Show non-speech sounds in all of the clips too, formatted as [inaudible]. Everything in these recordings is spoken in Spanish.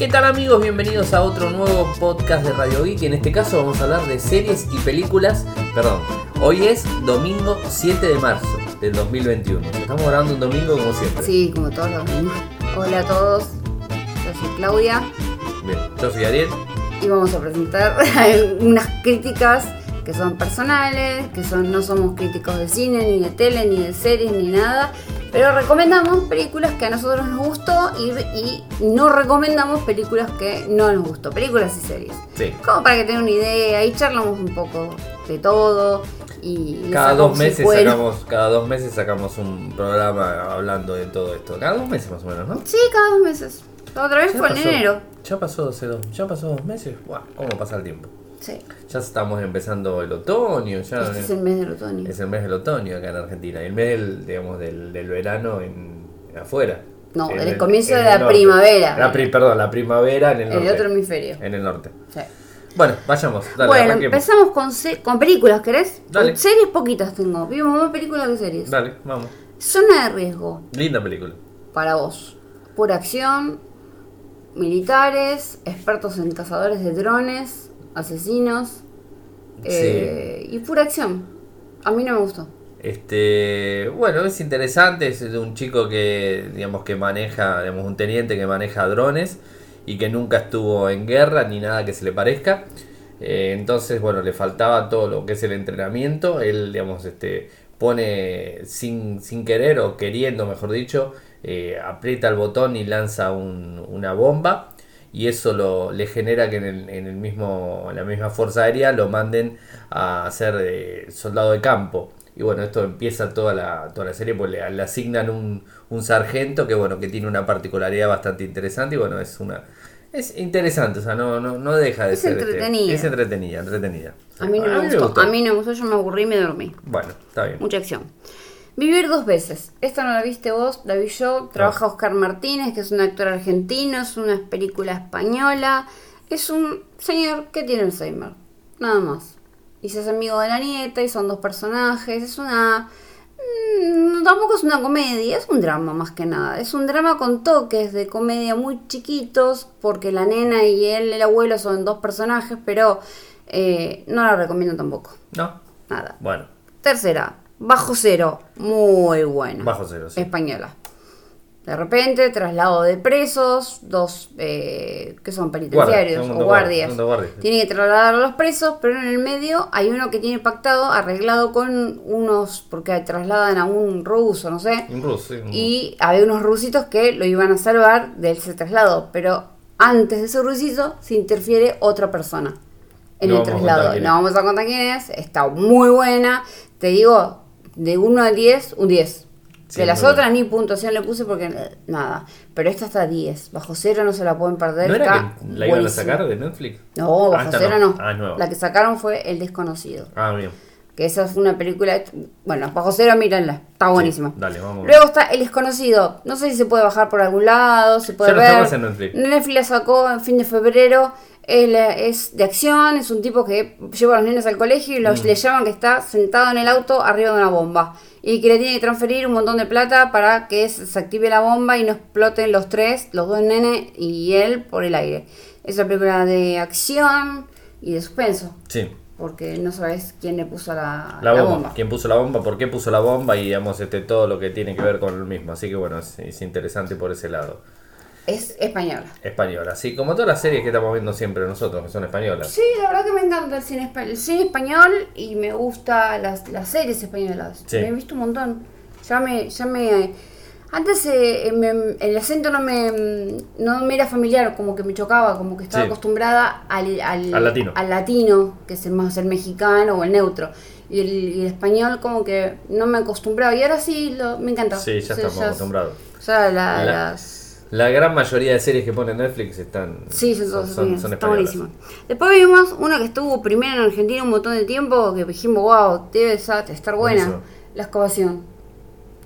¿Qué tal amigos? Bienvenidos a otro nuevo podcast de Radio Geek. En este caso vamos a hablar de series y películas. Perdón, hoy es domingo 7 de marzo del 2021. Estamos grabando un domingo como siempre. Sí, como todos los domingos. Hola a todos, yo soy Claudia Bien, yo soy Ariel. y vamos a presentar [laughs] unas críticas que son personales, que son no somos críticos de cine, ni de tele, ni de series, ni nada, pero recomendamos películas que a nosotros nos gustó y, y no recomendamos películas que no nos gustó, películas y series. Sí. Como para que tengan una idea y charlamos un poco de todo y Cada dos meses sacamos, cada dos meses sacamos un programa hablando de todo esto. Cada dos meses más o menos, ¿no? Sí, cada dos meses. La otra vez fue en enero. Ya pasó hace dos, ya pasó dos meses. Buah, ¿Cómo pasa el tiempo? Sí. Ya estamos empezando el otoño, ya Este es el mes del otoño. es el mes del otoño acá en Argentina. El mes del, digamos, del, del verano en, afuera. No, En el comienzo en de la primavera. La pri- perdón, la primavera en el En norte. el otro hemisferio. En el norte. Sí. Bueno, vayamos. Dale, bueno, arranquemos. empezamos con, se- con películas, ¿querés? Dale. Series poquitas tengo. Vimos más películas que series. Dale, vamos. Zona de riesgo Linda película. para vos. Pura acción, militares, expertos en cazadores de drones, asesinos. eh, Y pura acción. A mí no me gustó. Este, bueno, es interesante, es de un chico que, digamos, que maneja, digamos, un teniente que maneja drones y que nunca estuvo en guerra ni nada que se le parezca. Eh, entonces, bueno, le faltaba todo lo que es el entrenamiento. Él, digamos, este, pone sin, sin querer o queriendo, mejor dicho, eh, aprieta el botón y lanza un- una bomba. Y eso lo, le genera que en, el, en el mismo, en la misma fuerza aérea lo manden a ser eh, soldado de campo. Y bueno, esto empieza toda la, toda la serie, pues le, le asignan un, un sargento que bueno, que tiene una particularidad bastante interesante y bueno, es una es interesante, o sea, no, no, no deja de Es ser este, entretenida. es entretenida, entretenida. A mí no me gustó. A mí no me gustó, yo me aburrí y me dormí. Bueno, está bien. Mucha acción. Vivir dos veces. Esta no la viste vos, la vi yo. Trabaja Oscar Martínez, que es un actor argentino, es una película española. Es un señor que tiene Alzheimer. Nada más. Y se hace amigo de la nieta y son dos personajes. Es una... mm, Tampoco es una comedia, es un drama más que nada. Es un drama con toques de comedia muy chiquitos, porque la nena y él, el abuelo, son dos personajes, pero eh, no la recomiendo tampoco. ¿No? Nada. Bueno, Tercera, Bajo Cero, muy buena. bajo cero, sí. Española. De repente, traslado de presos, dos eh, que son penitenciarios o guardias. sí. Tienen que trasladar a los presos, pero en el medio hay uno que tiene pactado, arreglado con unos, porque trasladan a un ruso, no sé. Un ruso, sí, un- Y había unos rusitos que lo iban a salvar de ese traslado, pero antes de ese rusito se interfiere otra persona en No el traslado. No vamos a contar quién es, está muy buena. Te digo, de 1 a 10, un 10. Sí, de las otras ni puntuación le puse porque eh, nada. Pero esta está 10. Bajo cero no se la pueden perder. ¿No era que la iban a sacar de Netflix? No, Ah, bajo esta cero no. Ah. La que sacaron fue El Desconocido. Ah, bien. Que esa fue una película. Bueno, bajo cero, mírenla. Está buenísima. dale, vamos. Luego está El Desconocido. No sé si se puede bajar por algún lado, se puede Ya no ver. más en Netflix. Netflix la sacó en fin de febrero. Es, la- es de acción, es un tipo que lleva a los nenes al colegio y Mm. los, le llaman que está sentado en el auto arriba de una bomba. Y que le tiene que transferir un montón de plata para que se active la bomba y no exploten los tres, los dos nenes y él por el aire. Es una película de acción y de suspenso. Sí. Porque no sabes quién le puso la, La la bomba. bomba. ¿Quién puso la bomba? ¿Por qué puso la bomba? Y digamos este, todo lo que tiene que ver con el mismo. Así que bueno, es, es interesante por ese lado. Es española. Española. Así como todas las series que estamos viendo siempre nosotros, que son españolas. Sí, la verdad que me encanta el cine, espa- el cine español y me gusta las, las series españolas. Sí. Me he visto un montón. Ya me... Ya me antes eh, me- el acento no me, no me era familiar, como que me chocaba, como que estaba Sí. acostumbrada al, al, Al latino. al latino, que es el más el mexicano o el neutro. Y el, y el español como que no me acostumbraba. Y ahora sí, lo, me encanta. Sí, ya O sea, estamos acostumbrados. Ya la- La- las... La gran mayoría de series que pone Netflix están. Sí, son, son, son está buenísimo. Después vimos una que estuvo primero en Argentina un montón de tiempo, que dijimos, wow, debe estar buena. La excavación.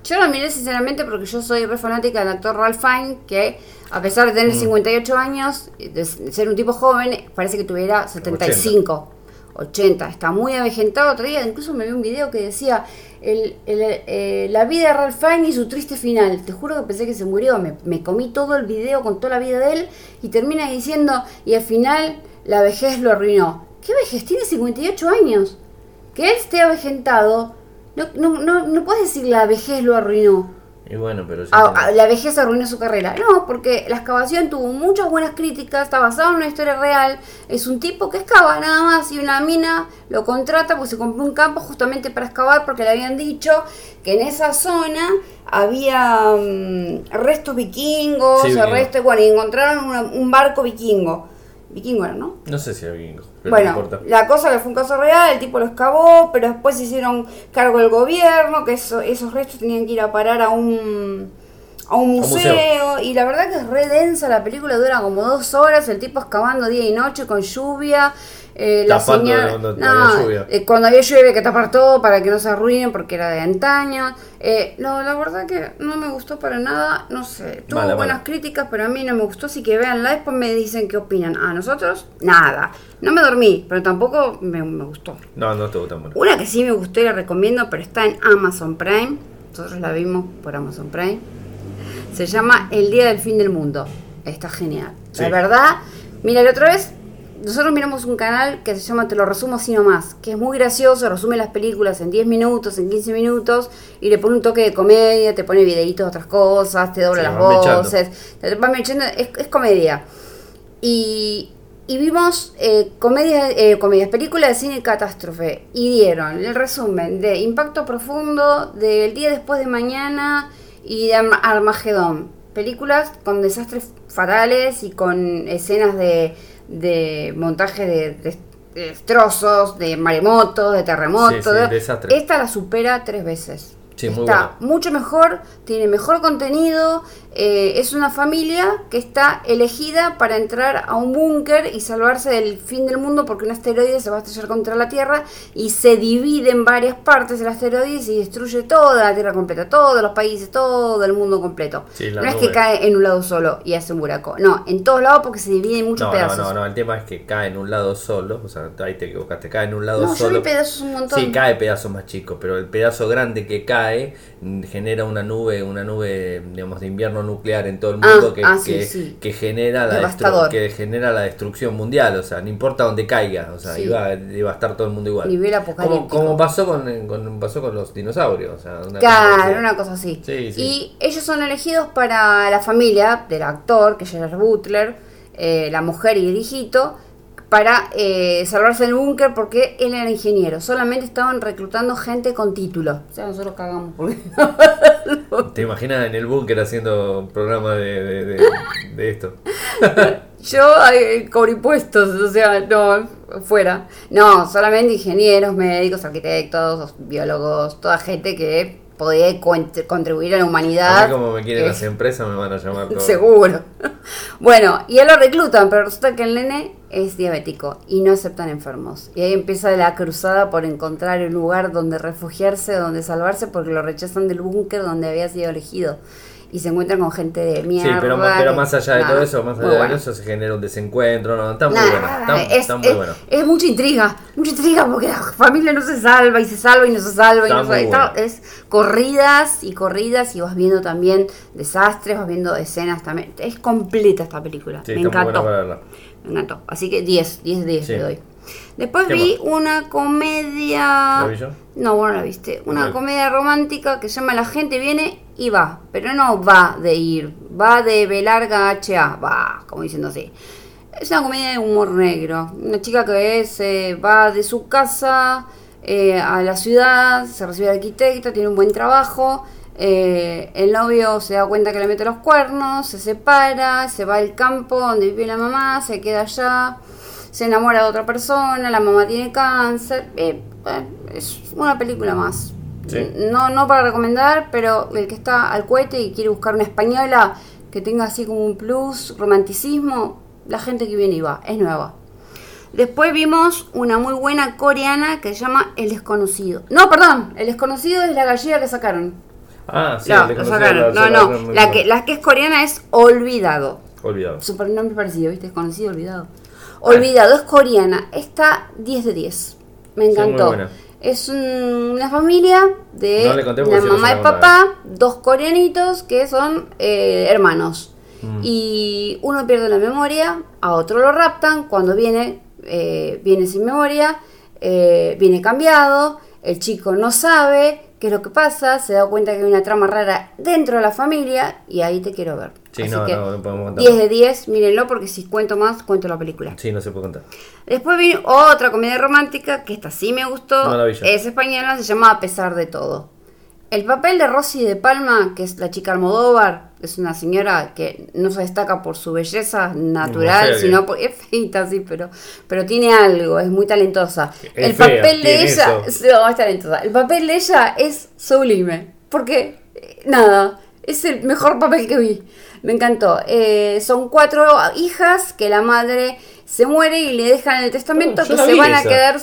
Yo la miré sinceramente porque yo soy re fanática del actor Ralph Fiennes, que a pesar de Mm. tener 58 años, de ser un tipo joven, parece que tuviera 75. 80, está muy avejentado. Otro día incluso me vi un video que decía, el- el- eh, la vida de Ralph Fiennes y su triste final. Te juro que pensé que se murió. Me, me comí todo el video con toda la vida de él y termina diciendo, y al final la vejez lo arruinó. ¿Qué vejez? Tiene 58 años. Que él esté avejentado, no, no, no, no puedes decir la vejez lo arruinó. Y bueno, pero Ah, ah, la vejez arruinó su carrera. No, porque la excavación tuvo muchas buenas críticas, está basado en una historia real. Es un tipo que excava nada más y una mina lo contrata porque se compró un campo justamente para excavar porque le habían dicho que en esa zona había mm, restos vikingos, Sí, vikingo. restos, bueno, y encontraron una- un barco vikingo. Vikingo era, ¿no? No sé si alguien. Pero Bueno, la cosa que fue un caso real, el tipo lo excavó, pero después se hicieron cargo del gobierno, que eso- esos restos tenían que ir a parar a un, a un museo, museo. y la verdad que es re densa, la película dura como dos horas, el tipo excavando día y noche con lluvia. Eh, la Tapando señal, cuando no, había lluvia. eh, cuando había lluvia que tapar todo para que no se arruinen porque era de antaño. Eh, no, la verdad que no me gustó para nada, no sé, tuvo Mala, buenas mala. críticas, pero a mí no me gustó, así que véanla, después me dicen qué opinan. A nosotros, nada. No me dormí, pero tampoco me, me gustó. No, no estuvo tan bueno. Una que sí me gustó y la recomiendo, pero está en Amazon Prime. Nosotros la vimos por Amazon Prime. Se llama El Día del Fin del Mundo. Está genial. La Sí. verdad, mira, la otra vez nosotros miramos un canal que se llama Te lo resumo así nomás, que es muy gracioso, resume las películas en 10 minutos, en 15 minutos, y le pone un toque de comedia, te pone videitos de otras cosas, te dobla las voces, te va mechando, es, es comedia. Y, y vimos eh, comedias, eh, comedias, películas de cine catástrofe. Y dieron el resumen de Impacto Profundo, del Día Después de Mañana y Armagedón. Películas con desastres fatales y con escenas de, de montaje de, de destrozos, de maremotos, de terremotos. Sí, sí. Esta la supera tres veces. Sí, muy está buena. mucho mejor, tiene mejor contenido, eh, es una familia que está elegida para entrar a un búnker y salvarse del fin del mundo porque un asteroide se va a estrellar contra la Tierra y se divide en varias partes el asteroide y destruye toda la Tierra completa, todos los países, todo el mundo completo. Sí, no es que cae en un lado solo y hace un buraco, no, en todos lados porque se divide en muchos No, pedazos. no, no, no, el tema es que cae en un lado solo, o sea, ahí te equivocaste, cae en un lado No, yo solo. vi pedazos un montón. Sí, cae pedazos más chicos, pero el pedazo grande que cae mm, genera una nube, una nube, digamos, de invierno nuclear en todo el Ah, mundo que, ah, sí, que, sí. que genera la que genera la destrucción mundial, o sea, no importa dónde caiga, o sea, Sí. iba, iba a estar todo el mundo igual. Nivel como, apocalíptico. como pasó con, con- pasó con los dinosaurios, o sea, una Claro, una cosa así. Sí, sí. Y ellos son elegidos para la familia del actor, que es Gerard Butler, eh, la mujer y el hijito, para eh, salvarse del búnker porque él era ingeniero. Solamente estaban reclutando gente con título. O sea, nosotros cagamos porque... ¿Te imaginas en el búnker haciendo un programa de, de, de- de esto? [laughs] Yo eh, cobro impuestos, o sea, no, fuera. No, solamente ingenieros, médicos, arquitectos, biólogos, toda gente que cont- contribuir a la A humanidad. mí como me quieren que- las empresas me van a llamar todos. Seguro. [laughs] Bueno, y él lo reclutan, pero resulta que el nene es diabético y no aceptan enfermos. Y ahí empieza la cruzada por encontrar un lugar donde refugiarse, donde salvarse, porque lo rechazan del búnker donde había sido elegido. Y se encuentran con gente de Sí, mierda. pero, ma- pero que- más allá de nada, todo eso, más allá bueno. de eso se genera un desencuentro, no, está muy Nada, bueno, está, es, está muy es- bueno. es mucha intriga, mucha intriga porque la familia no se salva y se salva y no se salva. y no se- bueno. es corridas y corridas y vas viendo también desastres, vas viendo escenas también. Es completa esta película. Sí, Me encantó. Me encantó. Así que 10, 10 de 10 Sí. le doy. Después ¿Qué vi una comedia. ¿La vi yo? No, vos no la viste. Una comedia romántica que se llama La gente viene y va. Pero no va de ir, va de B larga. Va, como diciendo así. Es una comedia de humor negro. Una chica que es, va de su casa eh, a la ciudad, se recibe de arquitecta, tiene un buen trabajo. eh, el novio se da cuenta que le mete los cuernos, se separa, se va al campo donde vive la mamá, se queda allá, se enamora de otra persona, la mamá tiene cáncer. eh, es una película más. Sí. No, no para recomendar, pero el que está al cohete y quiere buscar una española que tenga así como un plus, romanticismo, la gente que viene y va, es nueva. Después vimos una muy buena coreana que se llama El Desconocido. No, perdón, El Desconocido es la gallega que sacaron. Ah, sí, no, el sacaron. la- No, no, la que, la que es coreana es Olvidado. Olvidado. Supernombre parecido, ¿viste? Desconocido, olvidado. Olvidado, es coreana. Está 10 de 10. Me Sí, muy encantó. buena. Es un- una familia de No le conté porque la si no se mamá y papá, dos coreanitos que son eh, hermanos. Mm. Y uno pierde la memoria, a otro lo raptan, cuando viene, eh, viene sin memoria, eh, viene cambiado, el chico no sabe qué es lo que pasa, se da cuenta que hay una trama rara dentro de la familia y ahí te quiero ver. Sí, Así no, que no, no podemos contar. 10 de 10, mírenlo porque si cuento más, cuento la película. Sí, no se puede contar. Después vino otra comedia romántica que esta sí me gustó. Es española, se llama A pesar de todo. El papel de Rosy de Palma, que es la chica Almodóvar, es una señora que no se destaca por su belleza natural, sino por... [laughs] Es feita, sí, pero, pero tiene algo, es muy talentosa. Es el fea, papel de ella... eso. No, es talentosa. El papel de ella es sublime. Porque, eh, nada, es el mejor papel que vi. Me encantó. Eh, son cuatro hijas que la madre se muere y le dejan en el testamento Oh, que se van a quedar.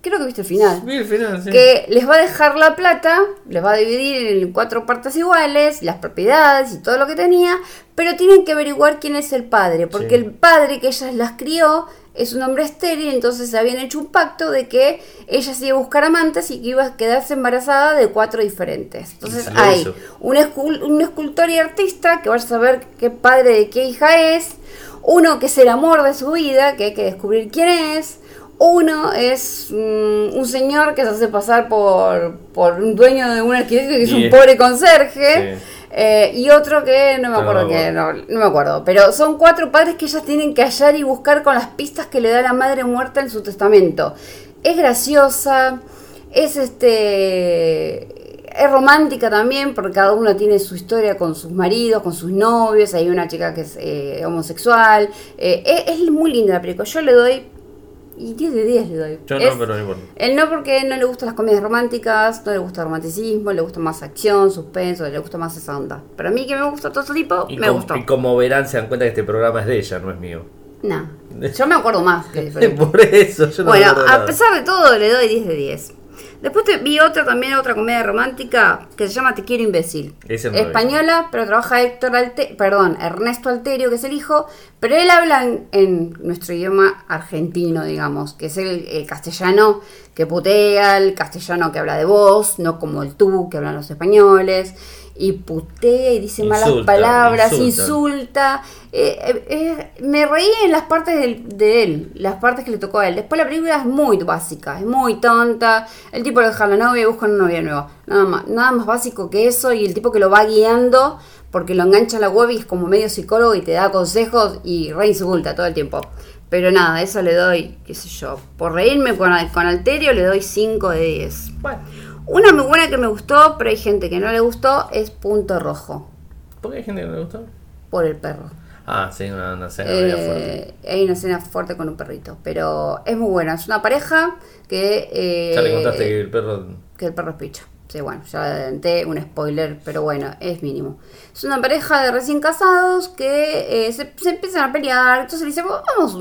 Creo que viste el final. Vi el final, sí. Que les va a dejar la plata, les va a dividir en cuatro partes iguales, las propiedades y todo lo que tenía, pero tienen que averiguar quién es el padre, porque Sí. el padre que ellas las crió es un hombre estéril, entonces habían hecho un pacto de que ella se iba a buscar amantes y que iba a quedarse embarazada de cuatro diferentes. Entonces hay un, escul- un escultor y artista que vaya a saber qué padre de qué hija es, uno que es el amor de su vida, que hay que descubrir quién es, uno es mm, un señor que se hace pasar por, por un dueño de un arquitecto que es Y un es- pobre conserje. Sí. Eh, y otro que no me acuerdo no, que no me acuerdo, pero son cuatro padres que ellas tienen que hallar y buscar con las pistas que le da la madre muerta en su testamento. Es graciosa, es este es romántica también porque cada uno tiene su historia con sus maridos, con sus novios, hay una chica que es eh, homosexual, eh, es, es muy linda la película, yo le doy y 10 de 10 le doy. Yo Es- no, pero no importa. él no porque no le gustan las comedias románticas, no le gusta el romanticismo, le gusta más acción, suspenso, le gusta más esa onda. Pero a mí que me gusta todo ese tipo, Y, me gustó. y como verán, se dan cuenta que este programa es de ella, no es mío. No, yo me acuerdo más que. [laughs] Por eso, yo no Bueno, me a pesar de todo, le doy 10 de 10. Después te vi otra también, otra comedia romántica que se llama Te quiero imbécil. Vi. Española, pero trabaja Héctor Alte perdón, Ernesto Alterio, que es el hijo, pero él habla en, en nuestro idioma argentino, digamos, que es el, el castellano que putea, el castellano que habla de vos, no como el tú que hablan los españoles, y putea y dice malas palabras, insulta. insulta. Eh, eh, eh, me reí en las partes de él, las partes que le tocó a él. Después la película es muy básica, es muy tonta. El tipo le deja a la novia y busca una novia nueva. Nada más, nada más básico que eso. Y el tipo que lo va guiando porque lo engancha a la web y es como medio psicólogo y te da consejos y re insulta todo el tiempo. Pero nada, eso le doy, qué sé yo. Por reírme con, con Alterio le doy 5 de 10. Bueno, Una muy buena que me gustó, pero hay gente que no le gustó, es Punto Rojo, ¿por qué hay gente que no le gustó? por el perro. Ah, sí, una, una escena media fuerte. Eh, hay una escena fuerte con un perrito, pero es muy buena. Es una pareja que... eh, Ya le contaste que el perro. que el perro es picho. Sí, bueno, ya adelanté un spoiler, pero bueno, es mínimo. Es una pareja de recién casados que eh, se, se empiezan a pelear. Entonces le dicen, vamos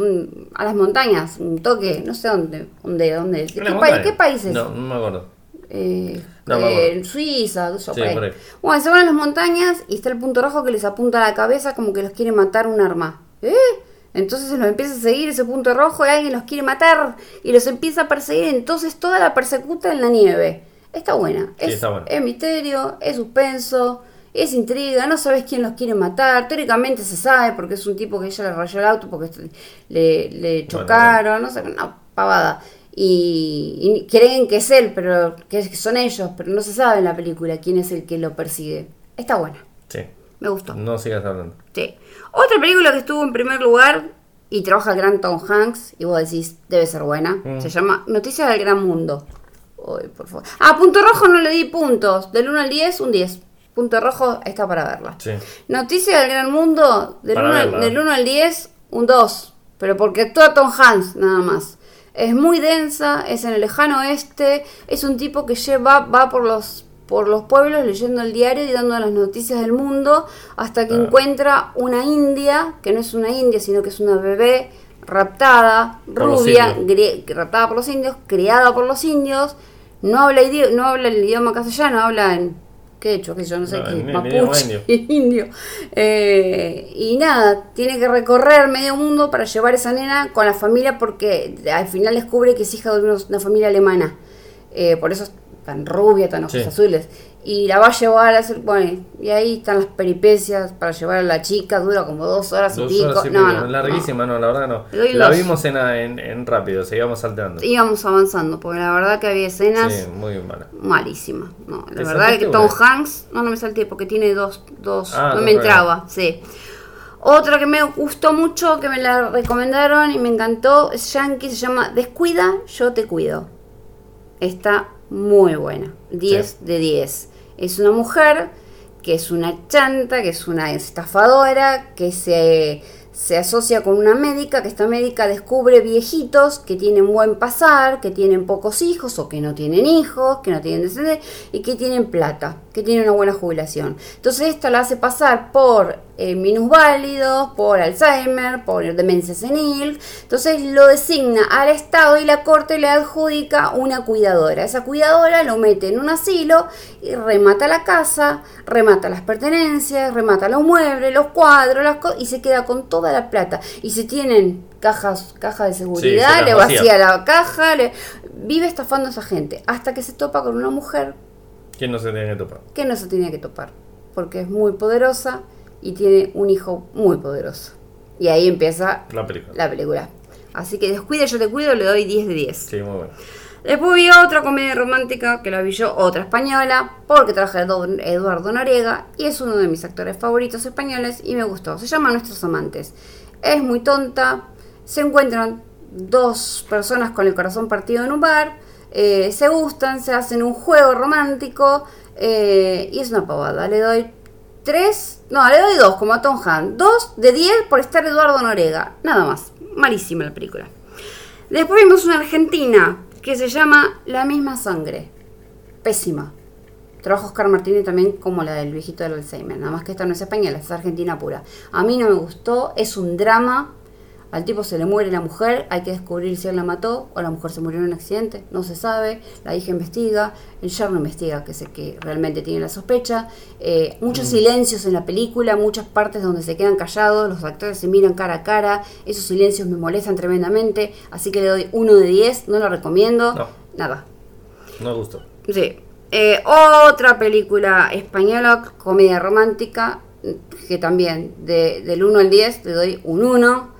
a las montañas, un toque, no sé dónde, dónde, dónde. ¿De ¿En qué, país, montaña? ¿Qué país es? No, no me acuerdo. Eh, No, eh, en Suiza, yo, Sí, por ahí. por ahí. Bueno, se van a las montañas y está el punto rojo que les apunta a la cabeza como que los quiere matar un arma. ¿Eh? Entonces los empieza a seguir ese punto rojo y alguien los quiere matar y los empieza a perseguir. Entonces toda la persecuta en la nieve. Está buena. Sí, es, está buena. es misterio, es suspenso, es intriga, no sabes quién los quiere matar. Teóricamente se sabe porque es un tipo que ella le rayó el auto porque le, le chocaron, no sé, una pavada. Y, y creen que es él, pero que son ellos, pero no se sabe en la película quién es el que lo persigue. Está buena, Sí. me gustó. No sigas hablando. Sí. Otra película que estuvo en primer lugar y trabaja el gran Tom Hanks, y vos decís, debe ser buena, Mm. se llama Noticias del Gran Mundo. Ay, por favor. Ah, punto rojo no le di puntos. Del 1 al 10, un 10. Punto rojo está para verla. Sí. Noticias del Gran Mundo, del Para 1, al- verla. del 1 al 10, un 2. Pero porque actúa Tom Hanks, nada más. Es muy densa, es en el lejano oeste, es un tipo que lleva, va por los, por los pueblos leyendo el diario y dando las noticias del mundo hasta que Ah. encuentra una india, que no es una india, sino que es una bebé raptada, Por rubia, raptada por los indios, criada por los indios, no habla, no habla el idioma castellano, habla en qué hecho, que yo no sé No, qué, el mapuche, indio. [laughs] indio. Eh, y nada, tiene que recorrer medio mundo para llevar esa nena con la familia porque al final descubre que es hija de una familia alemana. eh, por eso es tan rubia, tan ojos Sí. azules. Y la va a llevar a hacer, bueno, y ahí están las peripecias para llevar a la chica, dura como dos horas Dos y pico. horas y no, no, Larguísima, no. la verdad no. Doy La vimos en, en, en rápido, seguíamos salteando. Íbamos avanzando, porque la verdad que había escenas Sí, muy mala. malísimas. No, la ¿Te verdad que Tom una? Hanks, no, no me salté porque tiene dos, dos, Ah, no me entraba, sí. Otra que me gustó mucho, que me la recomendaron y me encantó, es Yankee, se llama Descuida, yo te cuido. Está muy buena, 10 Sí. de 10. Es una mujer que es una chanta, que es una estafadora, que se, se asocia con una médica, que esta médica descubre viejitos que tienen buen pasar, que tienen pocos hijos o que no tienen hijos, que no tienen descendencia y que tienen plata, que tienen una buena jubilación. Entonces esta la hace pasar por eh, minusválidos, por Alzheimer, por demencia senil. Entonces lo designa al Estado y la Corte le adjudica una cuidadora. Esa cuidadora lo mete en un asilo y remata la casa, remata las pertenencias, remata los muebles, los cuadros, las y se queda con toda la plata. Y si tienen cajas, caja de seguridad, le vacía. vacía la caja, le- vive estafando a esa gente hasta que se topa con una mujer ¿Quién no se tiene que topar? que no se tenía que topar, porque es muy poderosa y tiene un hijo muy poderoso. Y ahí empieza La película. la película. Así que descuida, yo te cuido, le doy 10 de 10. Sí, muy bueno. Después vi otra comedia romántica que la vi yo, otra española, porque traje a Edu- Eduardo Noriega y es uno de mis actores favoritos españoles y me gustó. Se llama Nuestros Amantes. Es muy tonta, se encuentran dos personas con el corazón partido en un bar, eh, se gustan, se hacen un juego romántico eh, y es una pavada. Le doy 3, no, le doy 2 como a Tom Hanks. 2 de 10 por estar Eduardo Noriega, nada más. Malísima la película. Después vimos una argentina que se llama La misma sangre. Pésima. Trabaja Oscar Martínez también como la del viejito del Alzheimer. Nada más que esta no es española, es argentina pura. A mí no me gustó, es un drama. Al tipo se le muere la mujer, hay que descubrir si él la mató o la mujer se murió en un accidente, no se sabe. La hija investiga, el yerno investiga, que es el que realmente tiene la sospecha. Eh, muchos silencios en la película, muchas partes donde se quedan callados, los actores se miran cara a cara. Esos silencios me molestan tremendamente, así que le doy 1 de 10, no lo recomiendo. No. Nada. No gustó. Sí. Eh, otra película española, comedia romántica, que también de- del 1 al 10 le doy un 1.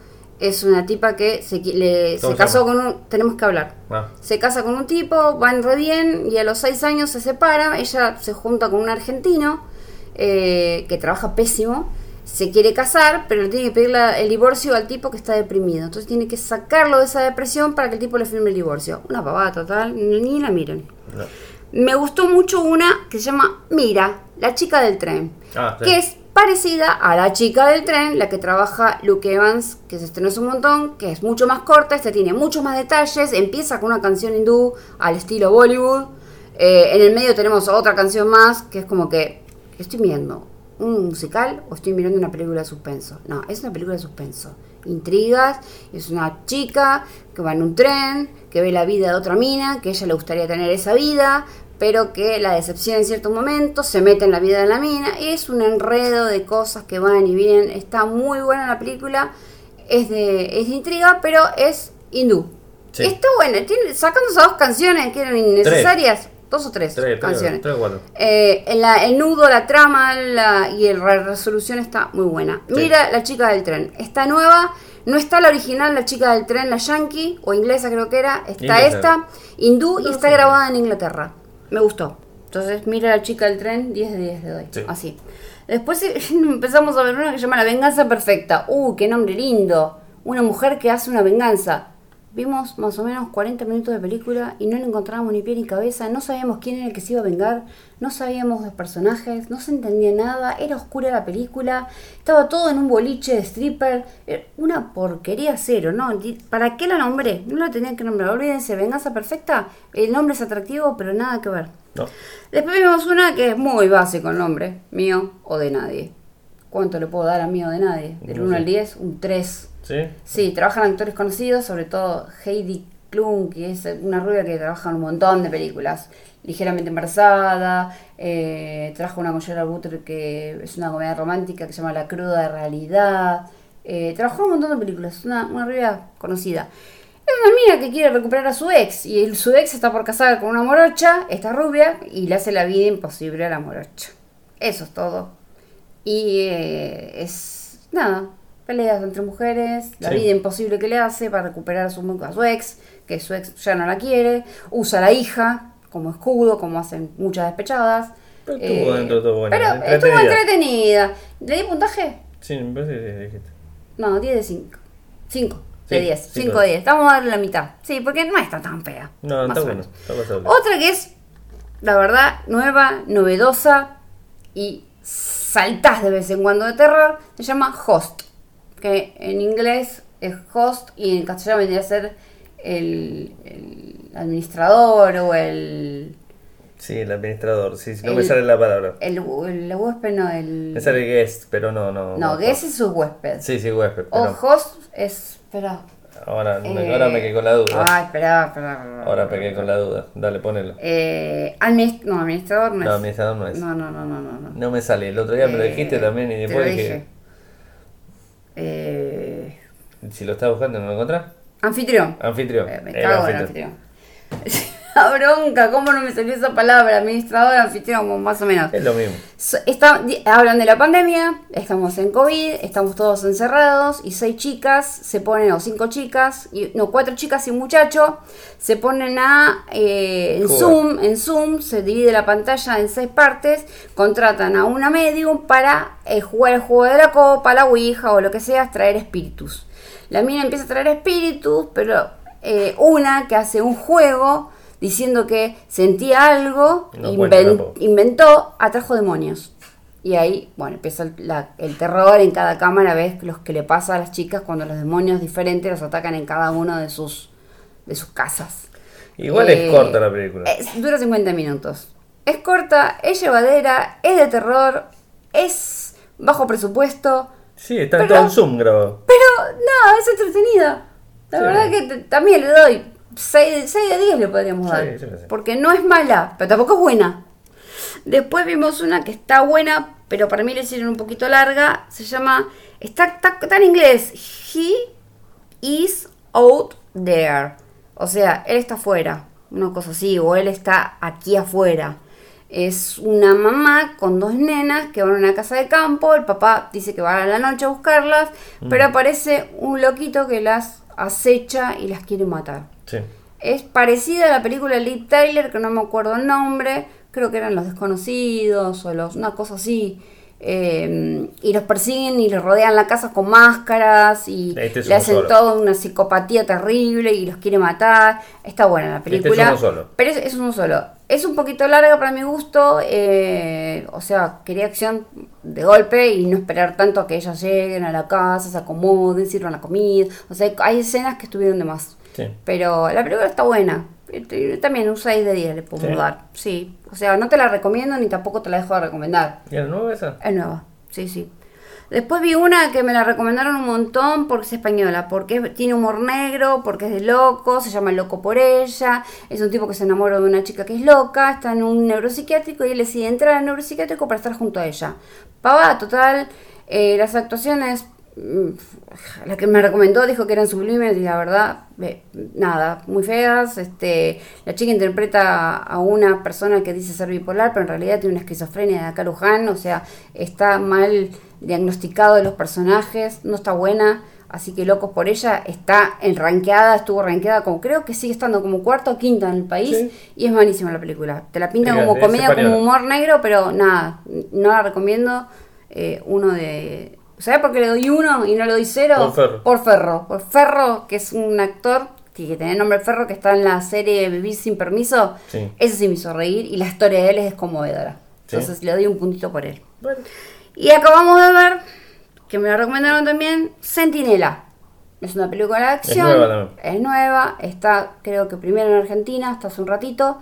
Es una tipa que se, qui- le- se ¿Cómo se casó llama? con un... Tenemos que hablar. Ah, Se casa con un tipo, van re bien y a los 6 años se separa. Ella se junta con un argentino eh, que trabaja pésimo. Se quiere casar, pero le tiene que pedir la- el divorcio al tipo que está deprimido. Entonces tiene que sacarlo de esa depresión para que el tipo le firme el divorcio. Una pavada total, ni ni la miren. no. Me gustó mucho una que se llama Mira, la chica del tren. Ah, sí. Que es parecida a la chica del tren, la que trabaja Luke Evans, que se estrenó un montón, que es mucho más corta, esta tiene muchos más detalles, empieza con una canción hindú al estilo Bollywood. Eh, en el medio tenemos otra canción más, que es como que estoy viendo un musical o estoy mirando una película de suspenso. No, es una película de suspenso. Intrigas, es una chica que va en un tren, que ve la vida de otra mina, que ella le gustaría tener esa vida, pero que la decepciona en cierto momento, se mete en la vida de la mina, es un enredo de cosas que van y vienen. Está muy buena la película, es de, es de intriga, pero es hindú. Sí. Está buena, tiene, sacando esas dos canciones que eran innecesarias, dos o tres, Tres, canciones. tres cuatro. Eh, la- el nudo, la trama la- y la resolución está muy buena. Sí. Mira la chica del tren. Está nueva. No está la original, la chica del tren, la yankee o inglesa creo que era. Está Inglesa. esta, hindú, y está sí. grabada en Inglaterra. Me gustó. Entonces, mira la chica del tren, 10 de 10 le doy. Sí. Así. Después [laughs] empezamos a ver una que se llama La Venganza Perfecta. ¡Uh, qué nombre lindo! Una mujer que hace una venganza. Vimos más o menos 40 minutos de película y no le encontrábamos ni pie ni cabeza, no sabíamos quién era el que se iba a vengar, no sabíamos los personajes, no se entendía nada, era oscura la película, estaba todo en un boliche de stripper, era una porquería cero, ¿no? ¿Para qué la nombré? No la tenía que nombrar, olvídense, Venganza Perfecta, el nombre es atractivo, pero nada que ver. No. Después vimos una que es muy básico el nombre, mío o de nadie. ¿Cuánto le puedo dar a mío o de nadie? Del No 1 sé. al 10, un 3. ¿Sí? Trabajan actores conocidos, sobre todo Heidi Klum, que es una rubia que trabaja en un montón de películas. Ligeramente embarazada, eh, trajo una Mollera Butter que es una comedia romántica que se llama La cruda realidad. Eh, trabajó en un montón de películas, una, una rubia conocida. Es una mina que quiere recuperar a su ex y su ex está por casar con una morocha, esta rubia, y le hace la vida imposible a la morocha. Eso es todo. Y eh, es nada, peleas entre mujeres, la Sí. vida imposible que le hace para recuperar a su, a su ex, que su ex ya no la quiere, usa a la hija como escudo, como hacen muchas despechadas. Pero estuvo dentro de todo bueno, Pero entretenida. estuvo entretenida. ¿Le di puntaje? Sí, me parece que dijiste. No, 10 de 5. 5 de Sí, 10. cinco. 5 de 10. Estamos a darle la mitad. Sí, porque no está tan fea. No, está bueno, está pasable. Otra que es, la verdad, nueva, novedosa y saltás de vez en cuando de terror, se llama Host. Que en inglés es Host y en castellano vendría a ser el, el administrador o el, Sí, el administrador, sí, no El- me sale la palabra. el, el huésped, no, el... Me sale guest, pero no, no. no, guest es su huésped. Sí, sí, huésped. O host es... Espera. ahora, me, Eh, ahora me quedé con la duda. Ay, espera, espera. Ahora me quedé con la duda. Dale, ponelo. Eh, administ- no, administrador no, No, es. administrador no es. No, no, no, no, no. no. No me sale. El otro día me lo Eh, dijiste también y después dije. Eh, Si lo estás buscando, ¿no lo encontrás? anfitrión. Anfitrión. Eh, me cago en anfitrión. anfitrión. [laughs] La [laughs] bronca, ¿cómo no me salió esa palabra? Administrador, anfitrión, más o menos. Es lo mismo. Está- hablan de la pandemia, estamos en COVID, estamos todos encerrados y seis chicas se ponen, o cinco chicas, y, no, cuatro chicas y un muchacho, se ponen a, eh, en. Zoom, en Zoom, se divide la pantalla en seis partes, contratan a una medium para eh, jugar el juego de la copa, la ouija o lo que sea, traer espíritus. La mina empieza a traer espíritus, pero eh, una que hace un juego diciendo que sentía algo, No cuenta inventó, atrajo demonios. Y ahí, bueno, empieza el, la- el terror en cada cámara, ves los que le pasa a las chicas cuando los demonios diferentes los atacan en cada uno de sus, de sus casas. Igual Eh, es corta la película. es- dura 50 minutos. Es corta, es llevadera, es de terror, es bajo presupuesto, sí, está pero- todo en Zoom grabado. pero no, es entretenida. La Sí. verdad que también le doy 6, de 10 le podríamos Sí, dar. sí, sí. Porque no es mala, pero tampoco es buena. Después vimos una que está buena, pero para mí le hicieron un poquito larga. Se llama. Está, está- está en inglés. He is out there. O sea, él está afuera. Una cosa así. O él está aquí afuera. Es una mamá con dos nenas que van a una casa de campo. El papá dice que va a la noche a buscarlas. Pero aparece un loquito que las acecha y las quiere matar. Sí. Es parecida a la película de Liv Tyler, que no me acuerdo el nombre, creo que eran Los Desconocidos o los, una cosa así. eh, y los persiguen y les rodean la casa con máscaras y Este es le hacen solo. toda una psicopatía terrible y los quiere matar. Está buena la Este es película. uno solo. Pero es, es uno solo. Es un poquito larga para mi gusto. eh, o sea, quería acción de golpe y no esperar tanto a que ellas lleguen a la casa, se acomoden, sirvan la comida. O sea, hay escenas que estuvieron de más. Sí. Pero la película está buena. Este, También un 6 de 10 le puedo ¿Sí? dar. Sí. O sea, no te la recomiendo ni tampoco te la dejo de recomendar. ¿Y la nueva esa? Es nueva. Sí, sí. Después vi una que me la recomendaron un montón porque es española, porque es- tiene humor negro, porque es de loco, se llama Loco por ella, es un tipo que se enamora de una chica que es loca, está en un neuropsiquiátrico y él decide entrar al neuropsiquiátrico para estar junto a ella. Pava, total, eh, las actuaciones, la que me recomendó dijo que eran sublimes y la verdad, eh, nada, muy feas. Este, la chica interpreta a una persona que dice ser bipolar, pero en realidad tiene una esquizofrenia de acá Luján, o sea, está mal diagnosticado de los personajes, no está buena. Así que locos por ella, está en ranqueada, estuvo ranqueada como creo que sigue estando como cuarta o quinta en el país Sí. y es buenísima la película. Te la pintan Fíjate, como comedia, como humor negro, pero nada, no la recomiendo. Eh, uno de... ¿Sabes por qué le doy uno y no le doy cero? Por Ferro. Por Ferro. Por Ferro, que es un actor que tiene el nombre Ferro, que está en la serie Vivir sin permiso. Sí. Ese sí me hizo reír y la historia de él es conmovedora. Sí. Entonces le doy un puntito por él. Bueno. Y acabamos de ver, que me lo recomendaron también, Sentinela. Es una película de acción. nueva también. Es nueva, está creo que primero en Argentina, hasta hace un ratito.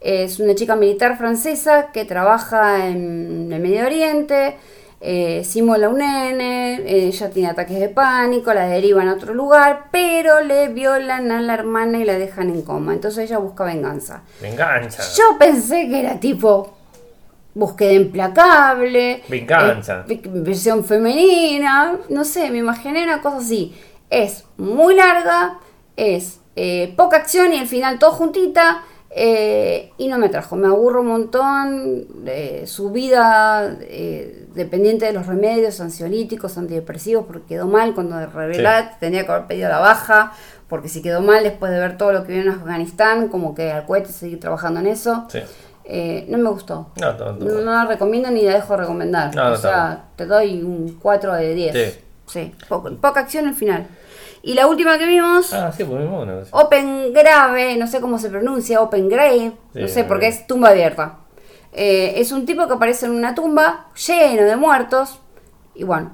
Es una chica militar francesa que trabaja en el Medio Oriente. Eh, simula un nene, ella tiene ataques de pánico, la derivan a otro lugar, pero le violan a la hermana y la dejan en coma. Entonces ella busca venganza. Me engancha. Yo pensé que era tipo búsqueda implacable, Venganza. eh, versión femenina, no sé, me imaginé una cosa así. Es muy larga, es eh, poca acción y al final todo juntita. Eh, y no me atrajo, me aburro un montón. eh, su vida eh, dependiente de los remedios ansiolíticos, antidepresivos, porque quedó mal cuando de revelar tenía que haber pedido la baja. Porque si quedó mal después de ver todo lo que vio en Afganistán, como que al cohete seguir trabajando en eso. Sí. Eh, no me gustó. No, no, no. No, la recomiendo ni la dejo recomendar. O sea, te doy un 4 de 10. Sí. Sí, poca acción al final. Y la última que vimos, Ah, sí, pues mismo una cosa. Open Grave, no sé cómo se pronuncia, Open Grave, no sé, porque es tumba abierta. Eh, es un tipo que aparece en una tumba lleno de muertos y bueno,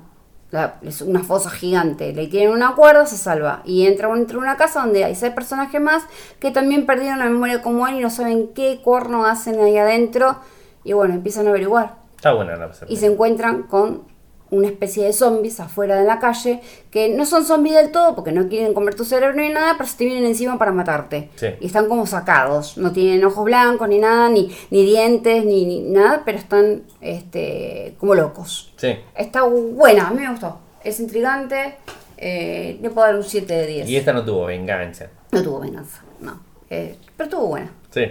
la- es una fosa gigante, le tienen una cuerda, se salva. Y entra entre una casa donde hay seis personajes más que también perdieron la memoria como él y no saben qué corno hacen ahí adentro y bueno, empiezan a averiguar. Está buena la y se encuentran con una especie de zombies afuera de la calle que no son zombies del todo porque no quieren comer tu cerebro ni nada, pero se te vienen encima para matarte. Sí. Y están como sacados, no tienen ojos blancos ni nada, ni, ni dientes, ni, ni nada, pero están este, como locos. Sí. Está buena, a mí me gustó. Es intrigante, eh, le puedo dar un 7 de 10. Y esta no tuvo venganza. No tuvo venganza, no. Eh, pero estuvo buena. Sí.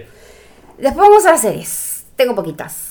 Después vamos a las series. Tengo poquitas.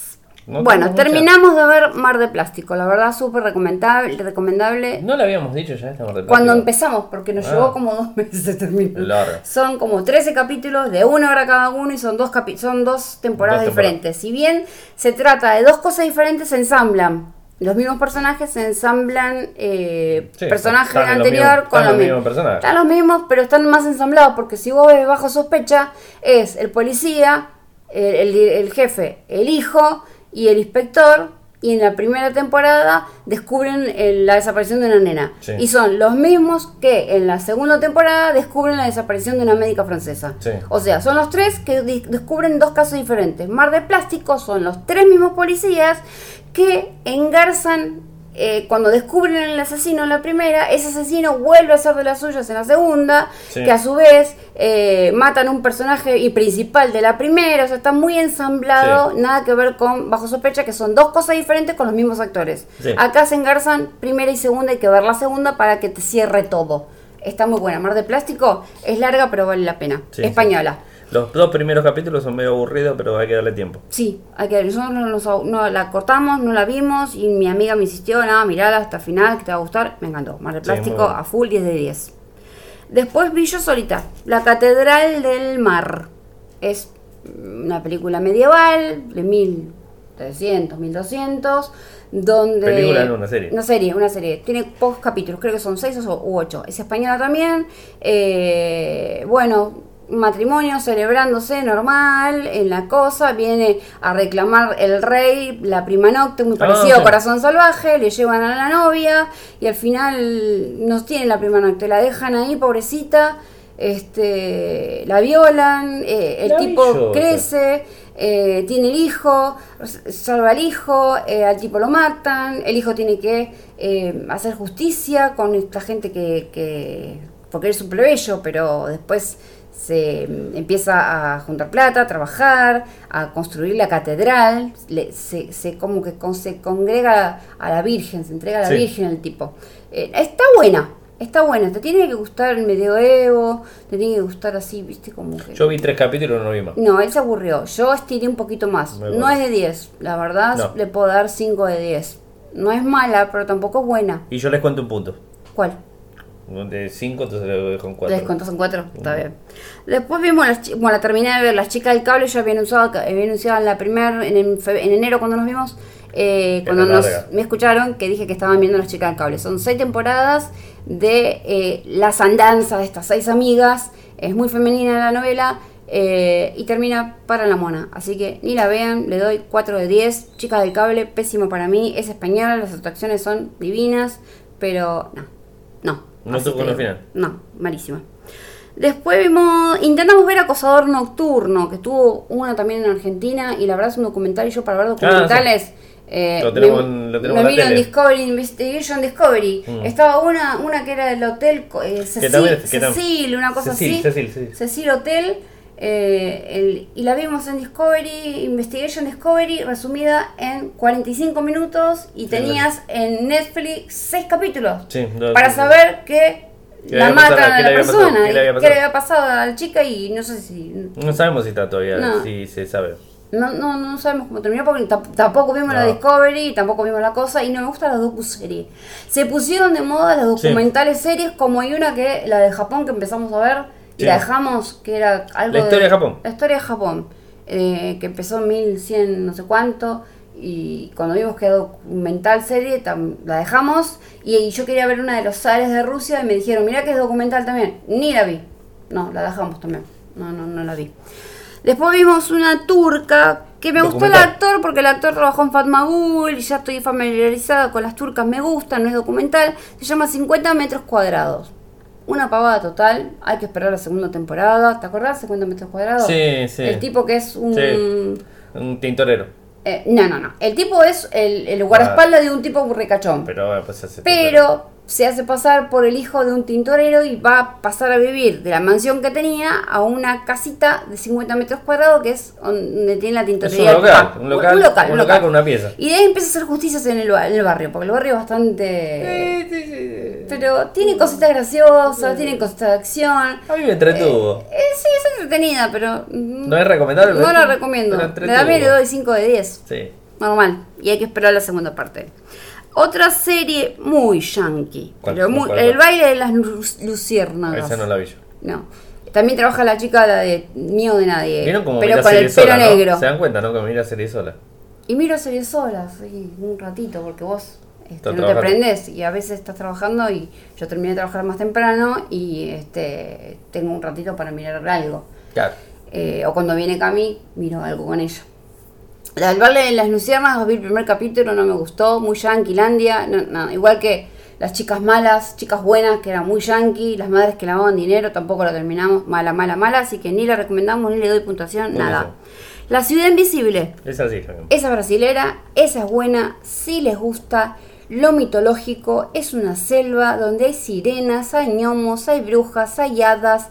No bueno, terminamos de ver Mar de Plástico. La verdad, súper recomendable. recomendable. No le habíamos dicho ya esta parte. Cuando empezamos, porque nos Ah. llevó como dos [laughs] meses de terminar. Son como 13 capítulos de una hora cada uno y son dos, capi- son dos temporadas Dos temporadas. diferentes. Si bien se trata de dos cosas diferentes, se ensamblan. Los mismos personajes se ensamblan eh, Sí, personaje anterior mismos- con los los mismos. mismos personajes. Están los mismos, pero están más ensamblados porque si vos ves bajo sospecha, es el policía, el, el- el jefe, el hijo y el inspector. Y en la primera temporada descubren eh, la desaparición de una nena. Sí. Y son los mismos que en la segunda temporada descubren la desaparición de una médica francesa. Sí. O sea, son los tres que descubren dos casos diferentes. Mar de Plástico son los tres mismos policías que engarzan eh, cuando descubren el asesino en la primera, ese asesino vuelve a ser de las suyas en la segunda, Sí. que a su vez eh, matan a un personaje y principal de la primera, o sea, está muy ensamblado, Sí. nada que ver con Bajo Sospecha, que son dos cosas diferentes con los mismos actores. Sí. Acá se engarzan primera y segunda, hay que ver la segunda para que te cierre todo. Está muy buena. Mar de Plástico es larga, pero vale la pena. Española. Los dos primeros capítulos son medio aburridos, pero hay que darle tiempo. Sí, hay que ver. Nosotros no, no la cortamos, no la vimos y mi amiga me insistió, nada, mirala hasta el final, que te va a gustar. Me encantó. Mar de Sí, Plástico a full 10 de 10. Después vi yo solita, La Catedral del Mar. Es una película medieval de 1300, 1200, donde... Película, no, una serie. Una serie, una serie. Tiene pocos capítulos, creo que son 6 u 8. Es española también. Eh, bueno, matrimonio celebrándose normal en la cosa. Viene a reclamar el rey la prima nocte, muy Ah, parecido a. Corazón Salvaje. Le llevan a la novia y al final no tienen la prima nocte. La dejan ahí, pobrecita. Este, la violan, eh, el La tipo crece, eh, tiene el hijo, salva al hijo, eh, al tipo lo matan, el hijo tiene que hacer justicia con esta gente que, que porque es un plebeyo, pero después se empieza a juntar plata, a trabajar, a construir la catedral, le- se, se como que con- se congrega a la Virgen, se entrega a la Sí. Virgen el tipo. Eh, está buena, está buena, te tiene que gustar el medioevo, te tiene que gustar así, viste, como que... Yo vi tres capítulos y no vi más. No, él se aburrió. Yo estiré un poquito más. No es de 10. La verdad, No. le puedo dar 5 de 10. No es mala, pero tampoco es buena. Y yo les cuento un punto. ¿Cuál? De cinco, entonces lo dejo en cuatro. Les contás en 4. Está bien. Después vimos, las, bueno, la terminé de ver, Las Chicas del Cable. Yo había anunciado, que- había anunciado en la primer, en, en en enero cuando nos vimos. eh, cuando nos, me escucharon que dije que estaban viendo Las Chicas del Cable. Son 6 temporadas de eh, las andanzas de estas seis amigas. Es muy femenina la novela. eh, y termina para la mona. Así que ni la vean, le doy 4 de 10. Chicas del Cable, pésimo para mí. Es española, las atracciones son divinas. Pero no, no. Te la digo. final. No, malísima. Después vimos, intentamos ver Acosador Nocturno, que tuvo una también en Argentina, y la verdad es un documental, y yo para ver documentales... eh, Ah, Lo tenemos me- en- lo tenemos en la tele. Discovery, Investigation Discovery. Mm. Estaba una, una que era del hotel eh, Cecil, Cecil, una cosa Cecil, así. Cecil, sí. Cecil Hotel. Eh, el- y la vimos en Discovery, Investigation Discovery, resumida en 45 minutos y tenías en Netflix 6 capítulos Sí, para saber que ¿Qué le la matan a ¿Qué la persona. ¿Qué le había ¿Qué pasado? le había pasado a la chica? Y no sé si. No sabemos si está todavía, No. si se sabe. No, no, no sabemos cómo terminó porque tam- tampoco vimos la. Discovery, tampoco vimos la cosa y no me gustan las docuseries. Se pusieron de moda las documentales series como hay una que, la de Japón que empezamos a ver y la dejamos, que era algo La historia de Japón. La historia de Japón, eh, que empezó en 1100 no sé cuánto y cuando vimos que era documental serie tam- la dejamos y, y yo quería ver una de los zares de Rusia y me dijeron, mira que es documental también, ni la vi. No, la dejamos también. No, no, no la vi. Después vimos una turca que me gustó el actor porque el actor trabajó en Fatmagul y ya estoy familiarizada con las turcas, me gusta, no es documental. Se llama 50 metros cuadrados. Una pavada total, hay que esperar la segunda temporada. ¿Te acordás? 50 metros cuadrados. Sí, sí. El tipo que es un... Sí. Un tintorero. eh, no, no, no. El tipo es el, el guardaespaldas de un tipo ricachón. Pero bueno, pues hace Pero se hace pasar por el hijo de un tintorero y va a pasar a vivir de la mansión que tenía a una casita de 50 metros cuadrados que es donde tiene la Es tintorería. un del local, un local, un local, con una pieza. Y de ahí empieza a hacer justicias en el, ba- en el barrio, porque el barrio es bastante... Pero tiene cositas graciosas, tiene cositas de acción. A mí me entretuvo. Eh, sí, es entretenida, pero... mm, ¿No es recomendable? No la recomiendo. Le da le doy 5 de 10 Sí. normal y hay que esperar la segunda parte. Otra serie muy yankee, ¿Cuál? pero muy- ¿Cuál? el baile de las lu- luciérnagas. Esa no la vi yo. No. También trabaja la chica la de Mío de Nadie, Vieron como pero con el pelo sola, ¿no? negro. Se dan cuenta, ¿no? Que mira serie sola. Y miro series solas, sí, un ratito, porque vos este, no te prendes y a veces estás trabajando y yo terminé de trabajar más temprano y este tengo un ratito para mirar algo. Claro. Eh, o cuando viene Cami, miro algo con ella. La del baile de las luciérnagas, vi el primer capítulo, no me gustó, muy yanquilandia, no, no, igual que las chicas malas, chicas buenas, que eran muy yankee, las madres que lavaban dinero, tampoco la terminamos, mala, mala, mala, así que ni la recomendamos, ni le doy puntuación, Buenísimo. nada. La ciudad invisible, Esa sí. también. esa brasilera, esa es buena, si les gusta. Lo mitológico es una selva donde hay sirenas, hay gnomos, hay brujas, hay hadas.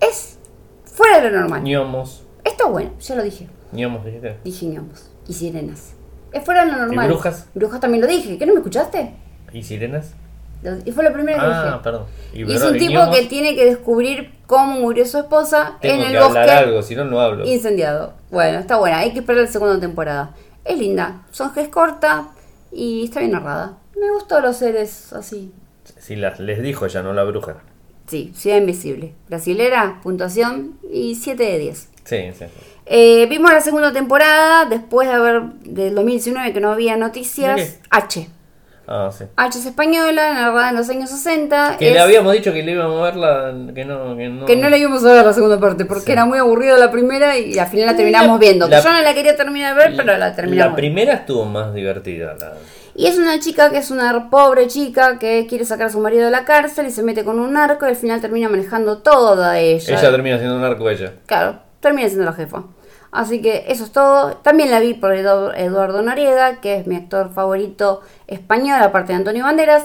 Es fuera de lo normal. Ñomos. Está bueno, ya lo dije. Ñomos, dijiste. Dije gnomos y sirenas. Es fuera de lo normal. brujas? Brujas también lo dije. ¿Qué no me escuchaste? ¿Y sirenas? Y fue lo primero que Ah, dije. perdón. Y, es un tipo ñomos, que tiene que descubrir cómo murió su esposa Tengo en el que bosque. hablar algo, si no, no hablo. Incendiado. Bueno, está buena. Hay que esperar la segunda temporada. Es linda. Sonja es corta y está bien narrada. Me gustó los seres así. Si las, les dijo ya, no la bruja. Sí, Ciudad Invisible. Brasilera, puntuación y 7 de 10. Sí, sí. Eh, vimos la segunda temporada después de haber del 2019 que no había noticias. H. Ah, sí. H es española, narrada en los años 60. Que es- le habíamos dicho que le íbamos a ver la. Que no, que no. que no le íbamos a ver la segunda parte porque Sí. era muy aburrida la primera y al final la terminamos viendo. Que la- yo no la quería terminar de ver, pero la terminamos. La primera estuvo más divertida. La... Y es una chica que es una pobre chica que quiere sacar a su marido de la cárcel y se mete con un narco y al final termina manejando toda ella. Ella termina siendo un arco ella. Claro, termina siendo la jefa. Así que eso es todo. También la vi por Edu- Eduardo Noriega, que es mi actor favorito español, aparte de Antonio Banderas.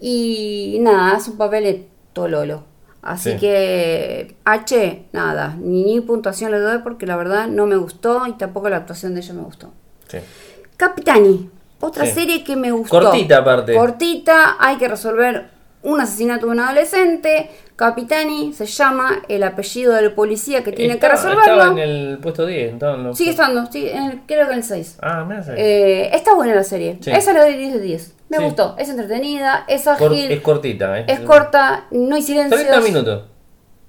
Y nada, es un papel de tololo. Así Sí. que H, nada, ni, ni puntuación le doy porque la verdad no me gustó y tampoco la actuación de ella me gustó. Sí. Capitani, otra Sí. serie que me gustó. Cortita, aparte. Cortita, hay que resolver un asesinato de un adolescente. Capitani se llama el apellido del policía que tiene que resolverlo. Estaba en el puesto 10. estaba en los- Sigue estando, sí, en el- creo que en el 6. Ah, me hace. Eh, está buena la serie. Sí. Esa le doy 10 de 10. Me Sí. gustó. Es entretenida, es Cor- ágil, es cortita, ¿eh? es corta, no hay silencios. 30 minutos.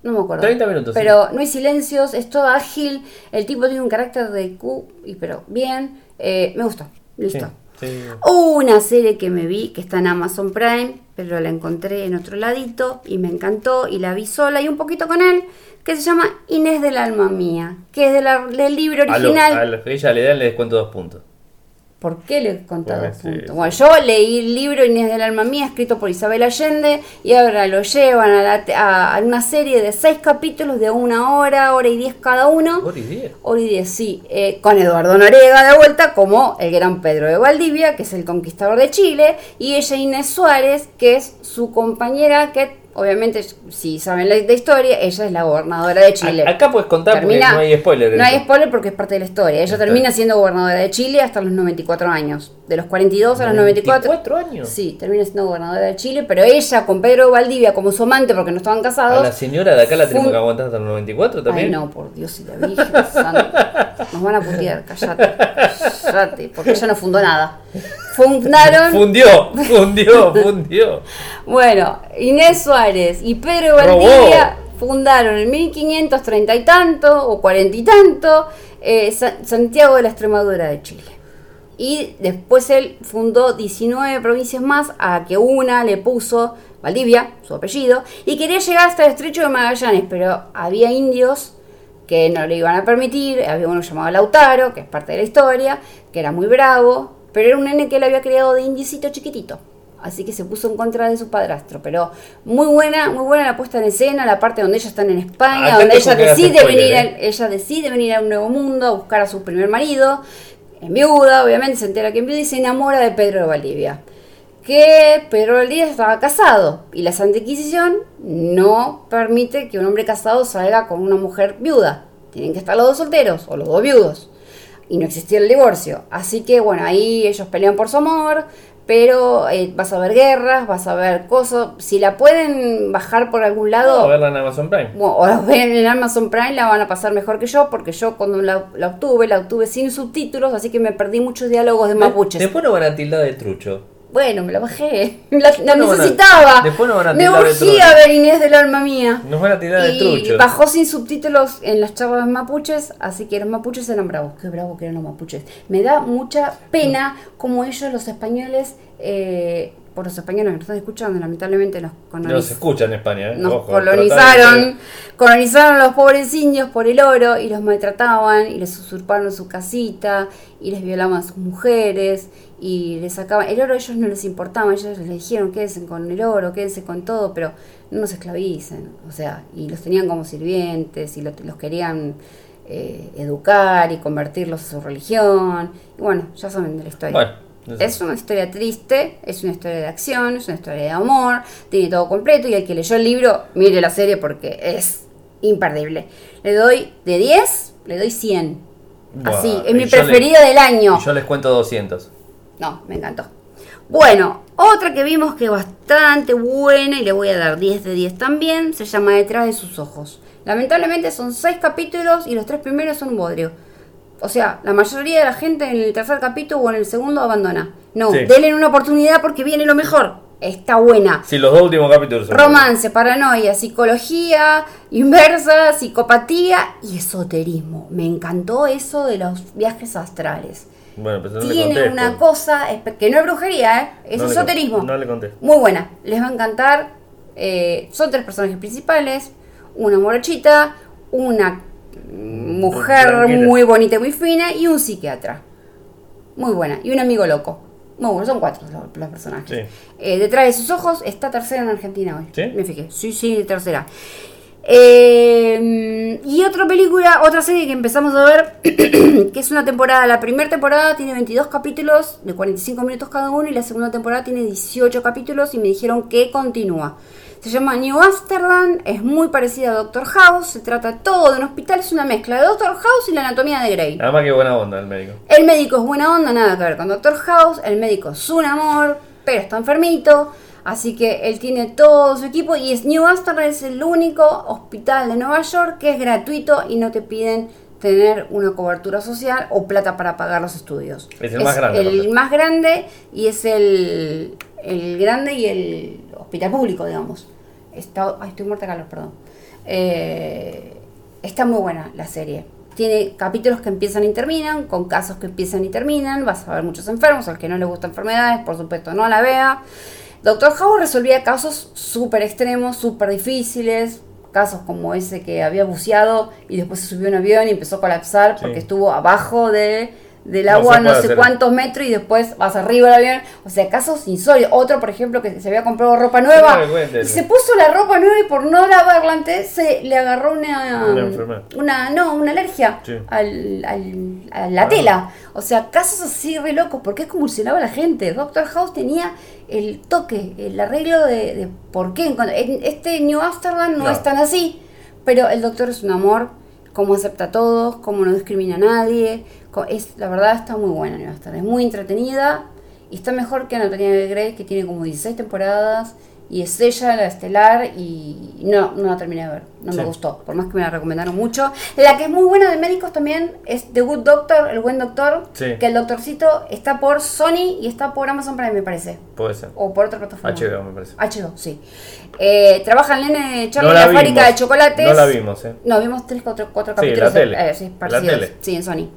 No me acuerdo. 30 minutos, sí. Pero no hay silencios, es todo ágil. El tipo tiene un carácter de Q, pero bien. Eh, me gustó. Listo. Sí. Una serie que me vi, que está en Amazon Prime, pero la encontré en otro ladito y me encantó y la vi sola y un poquito con él, que se llama Inés del alma mía, que es de la- del libro A lo- original. a lo que ella le da le descuento dos puntos. ¿Por qué le he contado sí, puntos? sí. Bueno, yo leí el libro Inés del alma mía, escrito por Isabel Allende, y ahora lo llevan a, la a una serie de seis capítulos de una hora, hora y diez cada uno. Hora y diez. Hora y diez, sí, eh, con Eduardo Noriega de vuelta como el gran Pedro de Valdivia, que es el conquistador de Chile, y ella Inés Suárez, que es su compañera que Obviamente, si saben la, la historia, ella es la gobernadora de Chile. A- Acá puedes contar Termina- porque no hay spoiler. No hay eso. spoiler porque es parte de la historia. Ella Está termina siendo gobernadora de Chile hasta los 94 años. De los 42 a los 94. 24 años. Sí, termina siendo gobernadora de Chile, pero ella con Pedro Valdivia como su amante porque no estaban A casados. la señora de acá la tenemos que aguantar hasta los 94 también. Ay, no, por Dios y la Virgen Santa. Nos van a putear, callate. Callate, porque ella no fundó nada. Fundaron. Fundió, fundió, fundió. Bueno, Inés Suárez y Pedro. Valdivia fundaron en 1530 y tanto, o 40 y tanto, eh, Sa- Santiago de la Extremadura de Chile. Y después él fundó 19 provincias más, a que una le puso Valdivia, su apellido, y quería llegar hasta el estrecho de Magallanes, pero había indios que no le iban a permitir, había uno llamado Lautaro, que es parte de la historia, que era muy bravo, pero era un nene que él había criado de indicito chiquitito. Así que se puso en contra de su padrastro. Pero muy buena, muy buena la puesta en escena, la parte donde ellos están en España, donde ella decide, spoiler, venir ¿eh? al- ella decide venir a un nuevo mundo, a buscar a su primer marido, en viuda, obviamente se entera que en viuda y se enamora de Pedro de Valdivia. Que Pedro Valdivia estaba casado y la Santa Inquisición no permite que un hombre casado salga con una mujer viuda. Tienen que estar los dos solteros o los dos viudos. Y no existía el divorcio. Así que bueno, ahí ellos pelean por su amor, pero eh, vas a ver guerras, vas a ver cosas. Si la pueden bajar por algún lado, a verla en Amazon Prime. bueno, o la ven en Amazon Prime, la van a pasar mejor que yo, porque yo cuando la, la obtuve, la obtuve sin subtítulos, así que me perdí muchos diálogos de mapuches. Después nos van a tildar de trucho. Bueno, me la bajé, [laughs] la, la no van a- necesitaba. después no van a me urgía ver Inés del alma mía. Nos van a tirar de Y trucho. bajó sin subtítulos en las charlas mapuches, así que los mapuches eran bravos. Qué bravos que eran los mapuches. Me da mucha pena como ellos, los españoles, eh, por los españoles que nos están escuchando, lamentablemente nos No colonizaron se escucha en España, ¿eh? nos Ojo, colonizaron, colonizaron a los pobres indios por el oro y los maltrataban y les usurparon su casita y les violaban a sus mujeres y les sacaban, el oro a ellos no les importaba, ellos les dijeron quédense con el oro, quédense con todo, pero no nos esclavicen, o sea, y los tenían como sirvientes y lo- los querían eh, educar y convertirlos a su religión, y bueno, ya saben de la historia. Bueno. Es una historia triste, es una historia de acción, es una historia de amor, tiene todo completo y el que leyó el libro, mire la serie porque es imperdible. Le doy de 10, le doy 100. Así, es mi le- preferida del año. Y yo les cuento 200. No, me encantó. Bueno, otra que vimos que es bastante buena y le voy a dar 10 de 10 también, se llama Detrás de sus ojos. Lamentablemente son 6 capítulos y los tres primeros son un bodrio. O sea, la mayoría de la gente en el tercer capítulo o en el segundo abandona. No, Sí. denle una oportunidad porque viene lo mejor. Está buena. Sí, los dos últimos capítulos son Romance, paranoia, psicología inversa, psicopatía y esoterismo. Me encantó eso de los viajes astrales. Bueno, pues no Tiene una cosa que no es brujería, ¿eh? es No esoterismo. No le contesto. Muy buena, les va a encantar. Eh, son tres personajes principales: una morochita, una mujer Tranquila. muy bonita y muy fina y un psiquiatra. Muy buena. Y un amigo loco. Muy bueno, son cuatro los, los personajes. Sí. Eh, detrás de sus ojos está tercera en Argentina hoy. ¿Sí? Me fijé. Sí, sí, tercera. Eh, y otra película, otra serie que empezamos a ver, [clears throat] que es una temporada. La primera temporada tiene 22 capítulos de 45 minutos cada uno y la segunda temporada tiene 18 capítulos y me dijeron que continúa. Se llama New Amsterdam, es muy parecida a Doctor House, se trata todo de un hospital, es una mezcla de Doctor House y la anatomía de Grey. Además que buena onda el médico. El médico es buena onda, nada que ver con Doctor House. El médico es un amor, pero está enfermito. Así que él tiene todo su equipo y es New Amsterdam es el único hospital de Nueva York que es gratuito y no te piden tener una cobertura social o plata para pagar los estudios. Es el más grande, El más grande y es el, el grande y el hospital público, digamos. Está, ay, estoy muerta calor, perdón. Eh, está muy buena la serie. Tiene capítulos que empiezan y terminan, con casos que empiezan y terminan. Vas a ver muchos enfermos, al que no le gustan enfermedades, por supuesto, no la vea. Doctor House resolvía casos súper extremos, súper difíciles. Casos como ese que había buceado y después se subió a un avión y empezó a colapsar porque Sí. estuvo abajo de, del No agua no, puede sé hacer. cuántos metros y después vas arriba del avión. O sea, casos insólitos. Otro, por ejemplo, que se había comprado ropa nueva y se puso la ropa nueva y por no lavarla antes se le agarró una, Una una no, una alergia Sí. al, al- a la Ah. tela. O sea, casos así re locos. ¿Por qué convulsionaba a la gente? Doctor House tenía el toque, el arreglo de, de por qué. En este New Amsterdam no, No. es tan así. Pero el doctor es un amor, cómo acepta a todos, cómo no discrimina a nadie. Es, la verdad está muy buena New Amsterdam. Es muy entretenida y está mejor que Anatomía de Grey, que tiene como 16 temporadas. Y es ella, la estelar, y no, no la terminé de ver. No Sí. me gustó, por más que me la recomendaron mucho. La que es muy buena de médicos también es The Good Doctor, el buen doctor. Sí. Que el doctorcito está por Sony y está por Amazon Prime, me parece. Puede ser. O por otra plataforma. HBO, me parece. HBO, sí. Eh, trabaja el nene Charlie No en la la fábrica de chocolates. No la vimos, ¿eh? No, vimos tres, cuatro, cuatro Sí, capítulos. la tele. eh, sí, La tele. Sí, en Sony.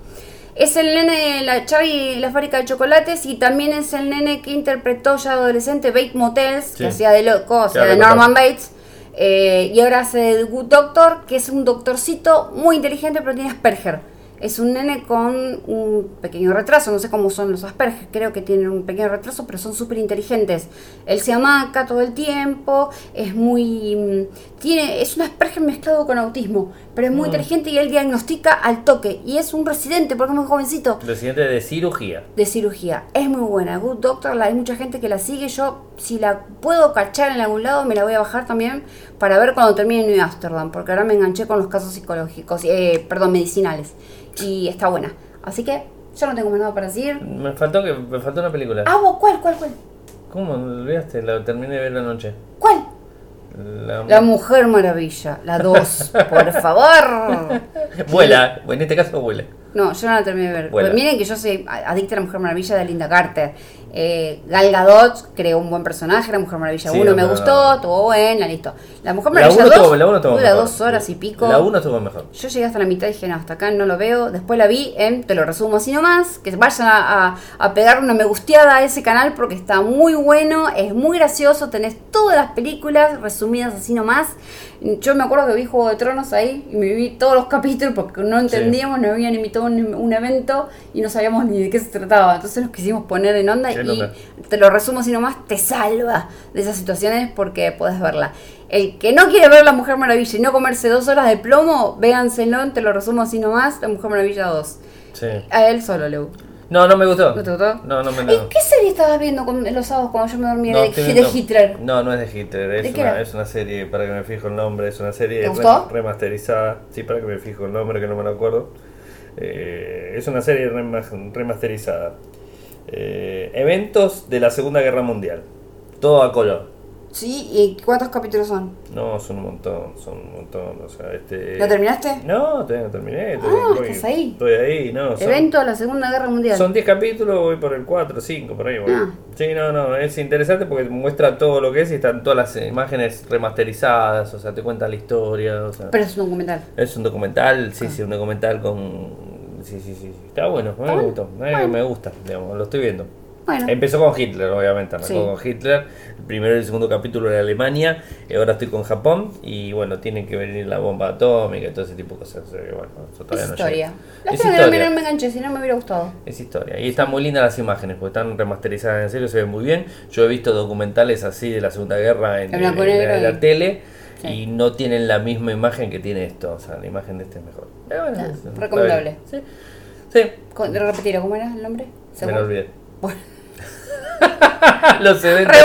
Es el nene, la Charlie en la fábrica de chocolates y también es el nene que interpretó ya adolescente Bate Motels, Sí. que hacía de loco, o sea, de Norman. Bates. eh, y ahora hace The Good Doctor, que es un doctorcito muy inteligente, pero tiene Asperger. Es un nene con un pequeño retraso, no sé cómo son los Asperger, creo que tienen un pequeño retraso, pero son súper inteligentes. Él se amaca todo el tiempo, es muy... tiene Es un Asperger mezclado con autismo, pero es muy Mm. inteligente y él diagnostica al toque. Y es un residente, porque es muy jovencito Lo siguiente de cirugía. de cirugía. Es muy buena. Good Doctor, la, hay mucha gente que la sigue. Yo, si la puedo cachar en algún lado, me la voy a bajar también para ver cuando termine New Amsterdam, porque ahora me enganché con los casos psicológicos, eh, perdón, medicinales. Y está buena. Así que ya no tengo más nada para decir. Me faltó que me faltó una película. Ah, vos, ¿cuál, cuál, cuál? ¿Cómo? ¿Me olvidaste? La terminé de ver anoche. ¿Cuál? La... La Mujer Maravilla, la 2, por favor. [laughs] Vuela. En este caso vuela. No, yo no la terminé de ver. Pero miren que yo soy adicta a la Mujer Maravilla de Linda Carter. Eh, Gal Gadot creó un buen personaje, la Mujer Maravilla Sí, 1 me no, gustó, estuvo buena, listo. La Mujer La Maravilla 1 2 tuvo, la uno tuvo dura mejor. dos horas y pico. La 1 estuvo mejor. Yo llegué hasta la mitad y dije, no, hasta acá no lo veo. Después la vi en, te lo resumo así nomás, que vayan a, a, a pegar una me gusteada a ese canal porque está muy bueno, es muy gracioso, tenés todas las películas resumidas así nomás. Yo me acuerdo que vi Juego de Tronos ahí y me vi todos los [laughs] capítulos porque no entendíamos, no habían invitado un, un evento y no sabíamos ni de qué se trataba. Entonces nos quisimos poner en onda Qué y loca. te lo resumo así nomás, te salva de esas situaciones porque podés verla. El que no quiere ver La Mujer Maravilla y no comerse dos horas de plomo, véanselo, te lo resumo así nomás, La Mujer Maravilla 2. Sí. A él solo le gustó. No, no me gustó. ¿No te gustó? No, no me ¿Y no. qué serie estabas viendo con- los sábados cuando yo me dormía No, de, Hitler? No, no es de Hitler, ¿De es qué una, era? es una serie, para que me fijo el nombre, es una serie ¿Te gustó? remasterizada. Sí, para que me fijo el nombre, que no me lo acuerdo. Eh, es una serie rema- remasterizada. Eh, eventos de la Segunda Guerra Mundial. Todo a color. Sí, ¿y cuántos capítulos son? No, son un montón, son un montón. O sea, este... ¿La terminaste? No, todavía no terminé. Ah, voy- ¿estás ahí? Estoy ahí, no. son- Evento de la Segunda Guerra Mundial. Son 10 capítulos, voy por el 4, 5, por ahí voy. Ah. Sí, no, no, es interesante porque muestra todo lo que es y están todas las imágenes remasterizadas, o sea, te cuenta la historia, o sea, Pero es un documental. es un documental, sí, Ah. sí, un documental con... Sí, sí, sí, sí. está bueno, Está me bueno. gustó, Bueno. me gusta, digamos, lo estoy viendo. Bueno, Empezó con Hitler, obviamente, arrancó Sí. con Hitler, el primero y el segundo capítulo era Alemania, y ahora estoy con Japón, y bueno, tiene que venir la bomba atómica y todo ese tipo de cosas, bueno, eso es no historia. La Es pena que no me, historia. no enganché, si no me hubiera gustado. Es historia. Y están muy lindas las imágenes, porque están remasterizadas en serio, se ven muy bien. Yo he visto documentales así de la Segunda Guerra en, la, en la y- tele Sí. y no tienen la misma imagen que tiene esto. O sea, la imagen de este es mejor. Pero bueno, es- recomendable. Sí. Sí, Con- Repetirlo, ¿cómo era el nombre? me lo olvidé. Bueno. [laughs] los, eventos,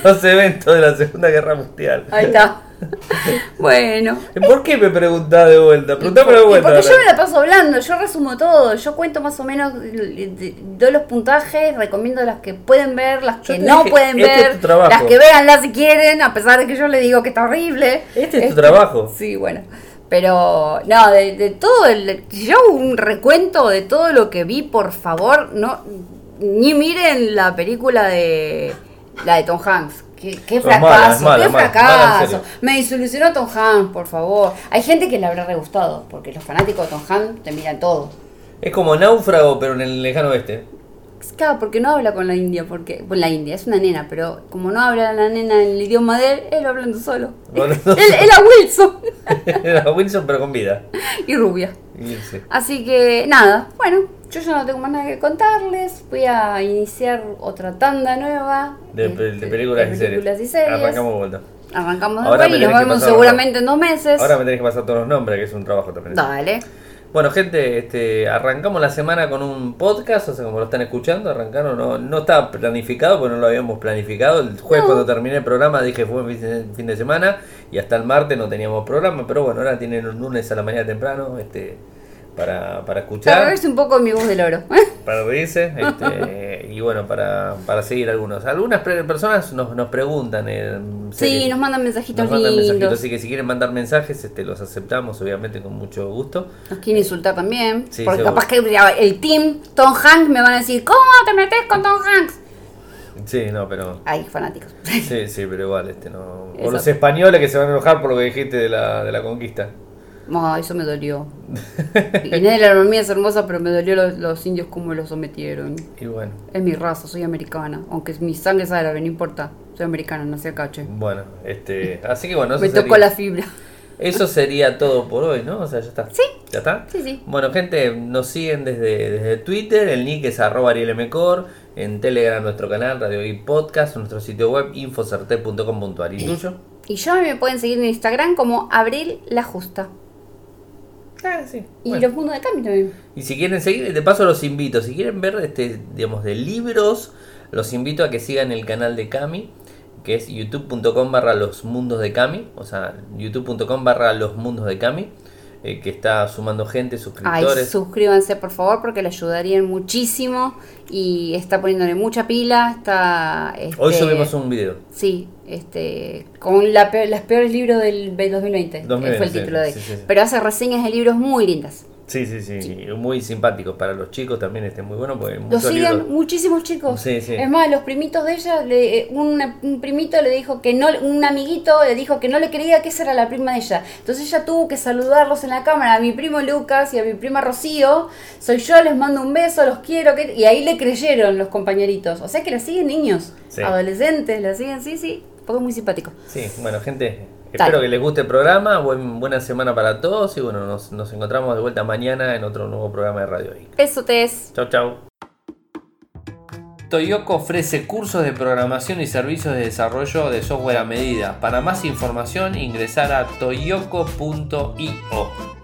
[laughs] los eventos de la Segunda Guerra Mundial. Ahí está. [laughs] bueno. ¿Por qué me preguntás de vuelta? Preguntame de vuelta. porque yo me la paso hablando, yo resumo todo, yo cuento más o menos, doy los puntajes, recomiendo las que pueden ver, las que no dije, pueden este es ver, tu trabajo. las que veanlas si quieren, a pesar de que yo le digo que está horrible. Este es tu trabajo. Sí, bueno. Pero, no, de, de todo, el, si yo un recuento de todo lo que vi, por favor, no ni miren la película de la de Tom Hanks. Qué, fracaso, mala, es mala, qué mala, fracaso. mala. Me desilusionó Tom Hanks, por favor. Hay gente que le habrá re gustado, porque los fanáticos de Tom Hanks te miran todo. Es como náufrago, pero en el lejano oeste. Claro, porque no habla con la India, porque con la India, es una nena, pero como no habla la nena en el idioma de él, él hablando solo. Hablando [laughs] él, él a Wilson [laughs] Era Wilson, pero con vida. y rubia. Sí. Así que nada, bueno, Yo ya no tengo más nada que contarles. Voy a iniciar otra tanda nueva De, este, de películas, de y, películas series. y series. Arrancamos de vuelta. Arrancamos de vuelta y nos vemos seguramente en dos meses. Ahora me tenés que pasar todos los nombres, que es un trabajo también. Dale. Bueno, gente, este, arrancamos la semana con un podcast, o sea, como lo están escuchando, arrancaron, no, no estaba planificado, porque no lo habíamos planificado. El jueves No. cuando terminé el programa dije fue un fin- fin de semana y hasta el martes no teníamos programa, pero bueno, ahora tienen un lunes a la mañana temprano este, para, para Para escuchar, verse un poco mi voz del oro. [laughs] para reírse este, [laughs] y bueno, para, para seguir algunos. Algunas pre- personas nos, nos preguntan. eh, Sí, que- nos mandan mensajitos nos mandan lindos. mensajitos, así que si quieren mandar mensajes, este, los aceptamos obviamente con mucho gusto. Nos quieren insultar también. Sí, porque seguro. capaz que el team Tom Hanks me van a decir, ¿cómo te metes con Tom Hanks? Sí, no, pero... Ay, fanáticos. Sí, sí, pero igual, este no. O los españoles que se van a enojar por lo que dijiste de la, de la conquista. Ah, eso me dolió. Inés de la Armonía es hermosa, pero me dolió los, los indios como los sometieron. Y bueno, Es mi raza, soy americana. Aunque mi sangre es árabe, no importa. Soy americana, nací acá, che. bueno, este. Así que bueno, eso Me tocó la fibra. eso sería todo por hoy, ¿no? O sea, ya está. Sí. ¿Ya está? Sí, sí. Bueno, gente, nos siguen desde, desde Twitter, el nick es arroba arielmcor, en Telegram nuestro canal, Radio y Podcast, nuestro sitio web infocerte.com.ar. ¿Y tuyo? Y yo me pueden seguir en Instagram como Abril la Justa. Sí. Y bueno. los mundos de cambio también. Y si quieren seguir, de paso los invito, si quieren ver este, digamos, de libros, los invito a que sigan el canal de Cami, que es youtube.com barra los mundos de Cami, o sea, youtube.com barra los mundos de Cami, eh, que está sumando gente, Ay, suscriptores. suscríbanse por favor porque le ayudarían muchísimo y está poniéndole mucha pila, está... Hoy este, subimos un video. Sí, este, con la peor- los peores libros del 2020, que 2020, fue el título de sí. Pero hace reseñas de libros muy lindas. Sí, sí, sí, muy simpático. Para los chicos también este muy bueno porque Lo siguen libros- muchísimos chicos. Sí, sí. Es más, los primitos de ella, le- eh, una- un primito le dijo que no, un amiguito le dijo que no le creía que esa era la prima de ella. Entonces ella tuvo que saludarlos en la cámara, a mi primo Lucas y a mi prima Rocío. Soy yo, les mando un beso, los quiero. que-". Y ahí le creyeron los compañeritos. O sea que la siguen niños, Sí. adolescentes, la siguen, sí, sí. Es muy simpático. Sí, bueno, gente, Dale. espero que les guste el programa. Buen, buena semana para todos y bueno, nos, nos encontramos de vuelta mañana en otro nuevo programa de Radio Geek. Eso te es. Chau, chau. Toyoko ofrece cursos de programación y servicios de desarrollo de software a medida. Para más información ingresar a toyoko.io.